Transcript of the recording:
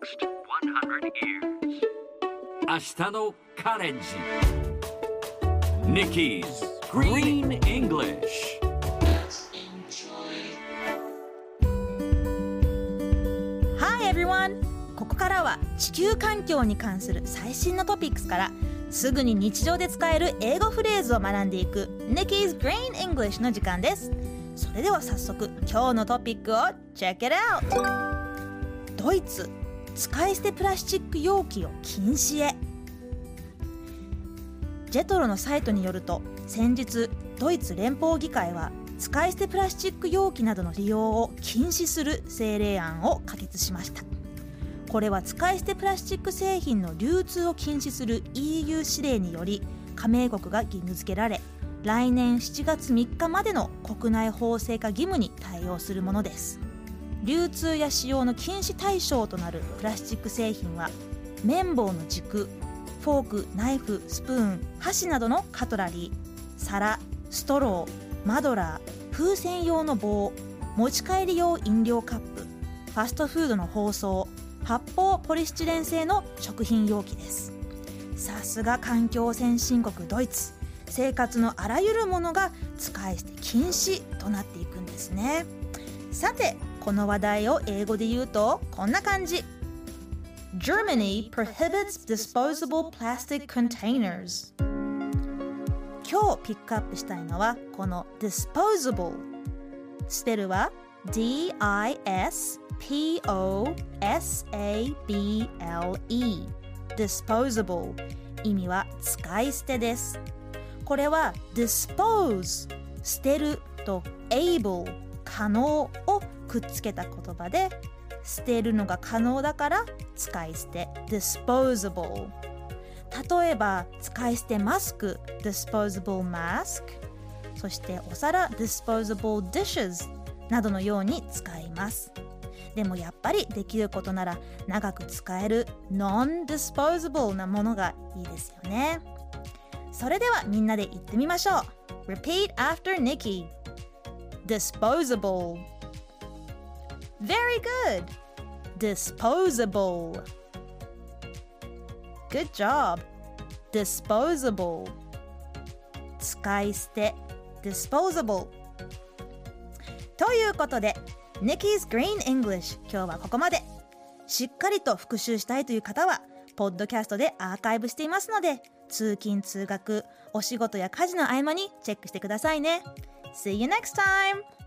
next 100 years. 明日のカレンジ Nikki's Green English Hi everyone! ここからは地球環境に関する最新のトピックスからすぐに日常で使える英語フレーズを学んでいく Nikki's Green English の時間ですそれでは早速今日のトピックを Check it out! ドイツ使い捨てプラスチック容器を禁止へ。ジェトロのサイトによると先日ドイツ連邦議会は使い捨てプラスチック容器などの利用を禁止する政令案を可決しました。これは使い捨てプラスチック製品の流通を禁止する EU 指令により加盟国が義務付けられ来年7月3日までの国内法制化義務に対応するものです。流通や使用の禁止対象となるプラスチック製品は綿棒の軸フォークナイフスプーン箸などのカトラリー皿ストローマドラー風船用の棒持ち帰り用飲料カップファストフードの包装発泡ポリスチレン製の食品容器です。さすが環境先進国ドイツ。生活のあらゆるものが使い捨て禁止となっていくんですね。さてこの話題を英語で言うとこんな感じ Germany prohibits disposable plastic containers 今日ピックアップしたいのはこの disposable スペルは D-I-S-P-O-S-A-B-L-E disposable 意味は使い捨てですこれは dispose 捨てると able 可能をくっつけた言葉で捨てるのが可能だから使い捨て。Disposable 例えば使い捨てマスク。Disposable mask そしてお皿。Disposable dishes などのように使います。でもやっぱりできることなら長く使える non-disposable なものがいいですよね。それではみんなで言ってみましょう。Repeat after Nikki Disposable Very good. Disposable. Good job. Disposable. 使い捨て。Disposable. ということで Nikki's Green English 今日はここまで。しっかりと復習したいという方はポッドキャストでアーカイブしていますので通勤通学お仕事や家事の合間にチェックしてくださいね。See you next time!